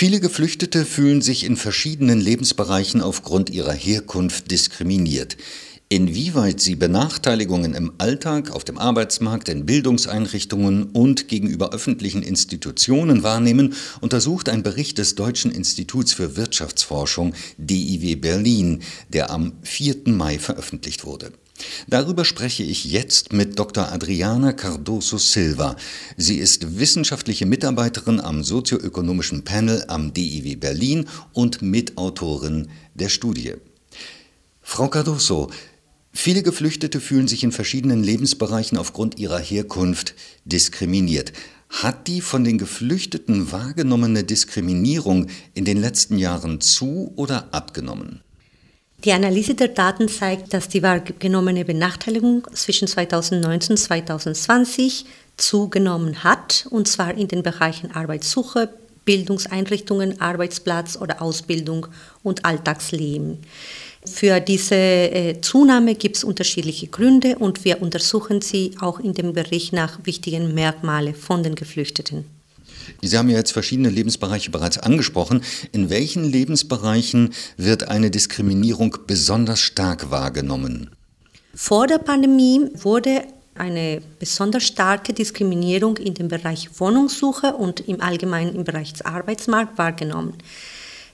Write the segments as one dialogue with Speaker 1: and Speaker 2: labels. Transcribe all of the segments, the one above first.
Speaker 1: Viele Geflüchtete fühlen sich in verschiedenen Lebensbereichen aufgrund ihrer Herkunft diskriminiert. Inwieweit sie Benachteiligungen im Alltag, auf dem Arbeitsmarkt, in Bildungseinrichtungen und gegenüber öffentlichen Institutionen wahrnehmen, untersucht ein Bericht des Deutschen Instituts für Wirtschaftsforschung DIW Berlin, der am 4. Mai veröffentlicht wurde. Darüber spreche ich jetzt mit Dr. Adriana Cardoso Silva. Sie ist wissenschaftliche Mitarbeiterin am sozioökonomischen Panel am DIW Berlin und Mitautorin der Studie. Frau Cardoso, viele Geflüchtete fühlen sich in verschiedenen Lebensbereichen aufgrund ihrer Herkunft diskriminiert. Hat die von den Geflüchteten wahrgenommene Diskriminierung in den letzten Jahren zu oder abgenommen?
Speaker 2: Die Analyse der Daten zeigt, dass die wahrgenommene Benachteiligung zwischen 2019 und 2020 zugenommen hat, und zwar in den Bereichen Arbeitssuche, Bildungseinrichtungen, Arbeitsplatz oder Ausbildung und Alltagsleben. Für diese äh, Zunahme gibt es unterschiedliche Gründe und wir untersuchen sie auch in dem Bericht nach wichtigen Merkmalen von den Geflüchteten.
Speaker 1: Sie haben ja jetzt verschiedene Lebensbereiche bereits angesprochen. In welchen Lebensbereichen wird eine Diskriminierung besonders stark wahrgenommen?
Speaker 2: Vor der Pandemie wurde eine besonders starke Diskriminierung in dem Bereich Wohnungssuche und im Allgemeinen im Bereich des Arbeitsmarkts wahrgenommen.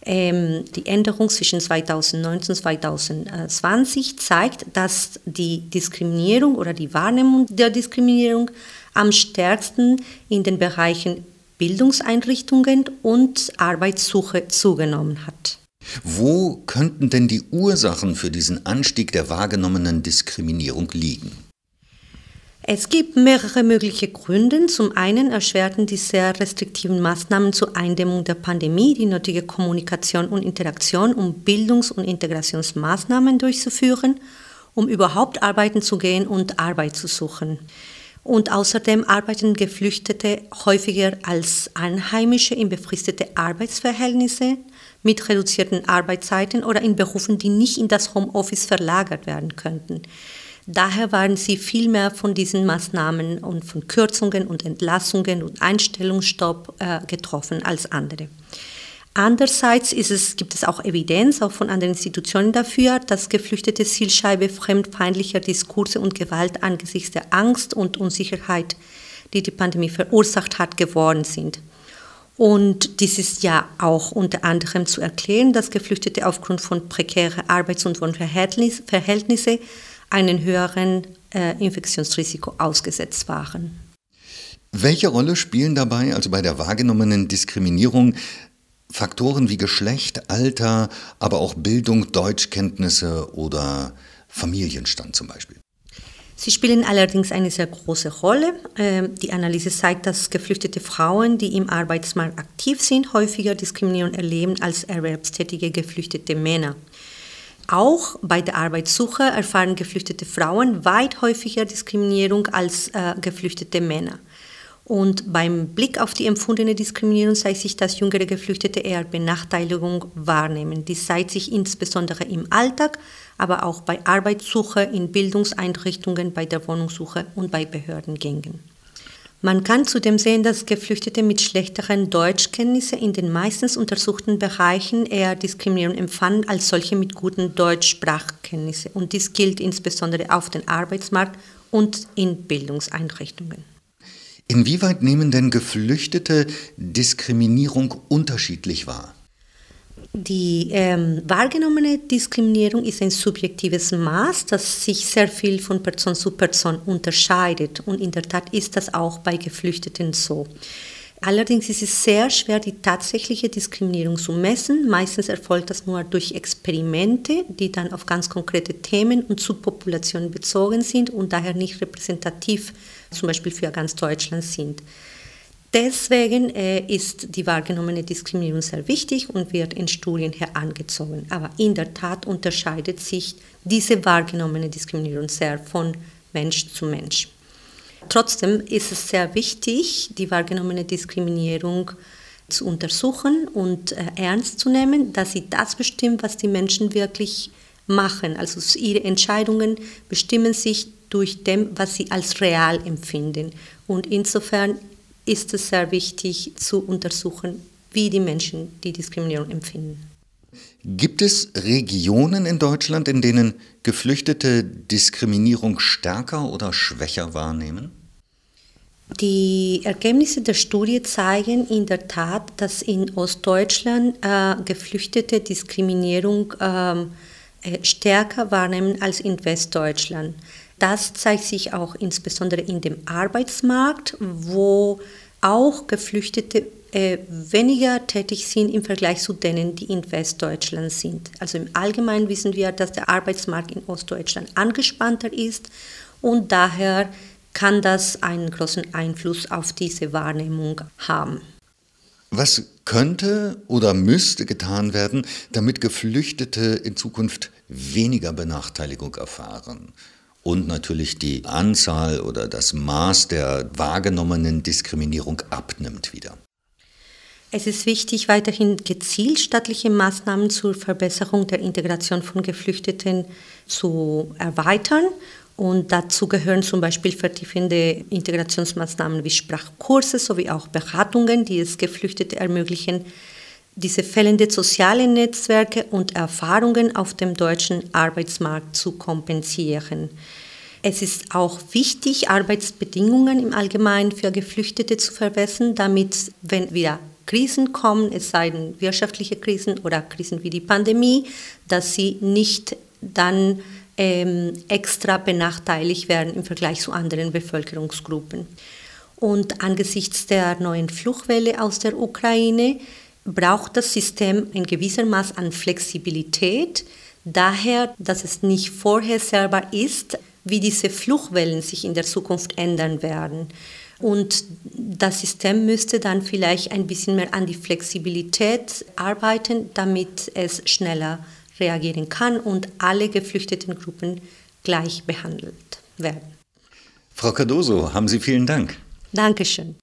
Speaker 2: Ähm, die Änderung zwischen 2019 und 2020 zeigt, dass die Diskriminierung oder die Wahrnehmung der Diskriminierung am stärksten in den Bereichen Bildungseinrichtungen und Arbeitssuche zugenommen hat.
Speaker 1: Wo könnten denn die Ursachen für diesen Anstieg der wahrgenommenen Diskriminierung liegen?
Speaker 2: Es gibt mehrere mögliche Gründe. Zum einen erschwerten die sehr restriktiven Maßnahmen zur Eindämmung der Pandemie die nötige Kommunikation und Interaktion, um Bildungs- und Integrationsmaßnahmen durchzuführen, um überhaupt arbeiten zu gehen und Arbeit zu suchen. Und außerdem arbeiten Geflüchtete häufiger als Einheimische in befristete Arbeitsverhältnisse mit reduzierten Arbeitszeiten oder in Berufen, die nicht in das Homeoffice verlagert werden könnten. Daher waren sie viel mehr von diesen Maßnahmen und von Kürzungen und Entlassungen und Einstellungsstopp äh, getroffen als andere. Andererseits es, gibt es auch Evidenz, auch von anderen Institutionen dafür, dass Geflüchtete Zielscheibe fremdfeindlicher Diskurse und Gewalt angesichts der Angst und Unsicherheit, die die Pandemie verursacht hat, geworden sind. Und dies ist ja auch unter anderem zu erklären, dass Geflüchtete aufgrund von prekären Arbeits- und Wohnverhältnissen einen höheren äh, Infektionsrisiko ausgesetzt waren.
Speaker 1: Welche Rolle spielen dabei, also bei der wahrgenommenen Diskriminierung, Faktoren wie Geschlecht, Alter, aber auch Bildung, Deutschkenntnisse oder Familienstand zum Beispiel.
Speaker 2: Sie spielen allerdings eine sehr große Rolle. Ähm, die Analyse zeigt, dass geflüchtete Frauen, die im Arbeitsmarkt aktiv sind, häufiger Diskriminierung erleben als erwerbstätige geflüchtete Männer. Auch bei der Arbeitssuche erfahren geflüchtete Frauen weit häufiger Diskriminierung als äh, geflüchtete Männer. Und beim Blick auf die empfundene Diskriminierung zeigt sich, dass jüngere Geflüchtete eher Benachteiligung wahrnehmen. Dies zeigt sich insbesondere im Alltag, aber auch bei Arbeitssuche, in Bildungseinrichtungen, bei der Wohnungssuche und bei Behördengängen. Man kann zudem sehen, dass Geflüchtete mit schlechteren Deutschkenntnissen in den meistens untersuchten Bereichen eher Diskriminierung empfanden als solche mit guten Deutschsprachkenntnissen. Und dies gilt insbesondere auf dem Arbeitsmarkt und in Bildungseinrichtungen.
Speaker 1: Inwieweit nehmen denn Geflüchtete Diskriminierung unterschiedlich wahr?
Speaker 2: Die ähm, wahrgenommene Diskriminierung ist ein subjektives Maß, das sich sehr viel von Person zu Person unterscheidet. Und in der Tat ist das auch bei Geflüchteten so. Allerdings ist es sehr schwer, die tatsächliche Diskriminierung zu messen. Meistens erfolgt das nur durch Experimente, die dann auf ganz konkrete Themen und Subpopulationen bezogen sind und daher nicht repräsentativ zum Beispiel für ganz Deutschland sind. Deswegen äh, ist die wahrgenommene Diskriminierung sehr wichtig und wird in Studien herangezogen. Aber in der Tat unterscheidet sich diese wahrgenommene Diskriminierung sehr von Mensch zu Mensch. Trotzdem ist es sehr wichtig, die wahrgenommene Diskriminierung zu untersuchen und äh, ernst zu nehmen, dass sie das bestimmt, was die Menschen wirklich machen. Also ihre Entscheidungen bestimmen sich durch dem, was sie als real empfinden. Und insofern ist es sehr wichtig zu untersuchen, wie die Menschen die Diskriminierung empfinden.
Speaker 1: Gibt es Regionen in Deutschland, in denen Geflüchtete Diskriminierung stärker oder schwächer wahrnehmen?
Speaker 2: Die Ergebnisse der Studie zeigen in der Tat, dass in Ostdeutschland äh, Geflüchtete Diskriminierung ähm, äh, stärker wahrnehmen als in Westdeutschland. Das zeigt sich auch insbesondere in dem Arbeitsmarkt, wo auch Geflüchtete äh, weniger tätig sind im Vergleich zu denen, die in Westdeutschland sind. Also im Allgemeinen wissen wir, dass der Arbeitsmarkt in Ostdeutschland angespannter ist und daher kann das einen großen Einfluss auf diese Wahrnehmung haben.
Speaker 1: Was könnte oder müsste getan werden, damit Geflüchtete in Zukunft weniger Benachteiligung erfahren? Und natürlich die Anzahl oder das Maß der wahrgenommenen Diskriminierung abnimmt wieder.
Speaker 2: Es ist wichtig, weiterhin gezielt staatliche Maßnahmen zur Verbesserung der Integration von Geflüchteten zu erweitern und dazu gehören zum Beispiel vertiefende Integrationsmaßnahmen wie Sprachkurse sowie auch Beratungen, die es Geflüchtete ermöglichen, diese fehlende soziale Netzwerke und Erfahrungen auf dem deutschen Arbeitsmarkt zu kompensieren. Es ist auch wichtig, Arbeitsbedingungen im Allgemeinen für Geflüchtete zu verbessern, damit, wenn wieder Krisen kommen, es seien wirtschaftliche Krisen oder Krisen wie die Pandemie, dass sie nicht dann ähm, extra benachteiligt werden im Vergleich zu anderen Bevölkerungsgruppen. Und angesichts der neuen Fluchtwelle aus der Ukraine braucht das System ein gewisser Maß an Flexibilität, daher, dass es nicht vorhersehbar ist, wie diese Fluchtwellen sich in der Zukunft ändern werden. Und das System müsste dann vielleicht ein bisschen mehr an die Flexibilität arbeiten, damit es schneller reagieren kann und alle geflüchteten Gruppen gleich behandelt werden.
Speaker 1: Frau Cardoso, haben Sie vielen Dank.
Speaker 2: Dankeschön.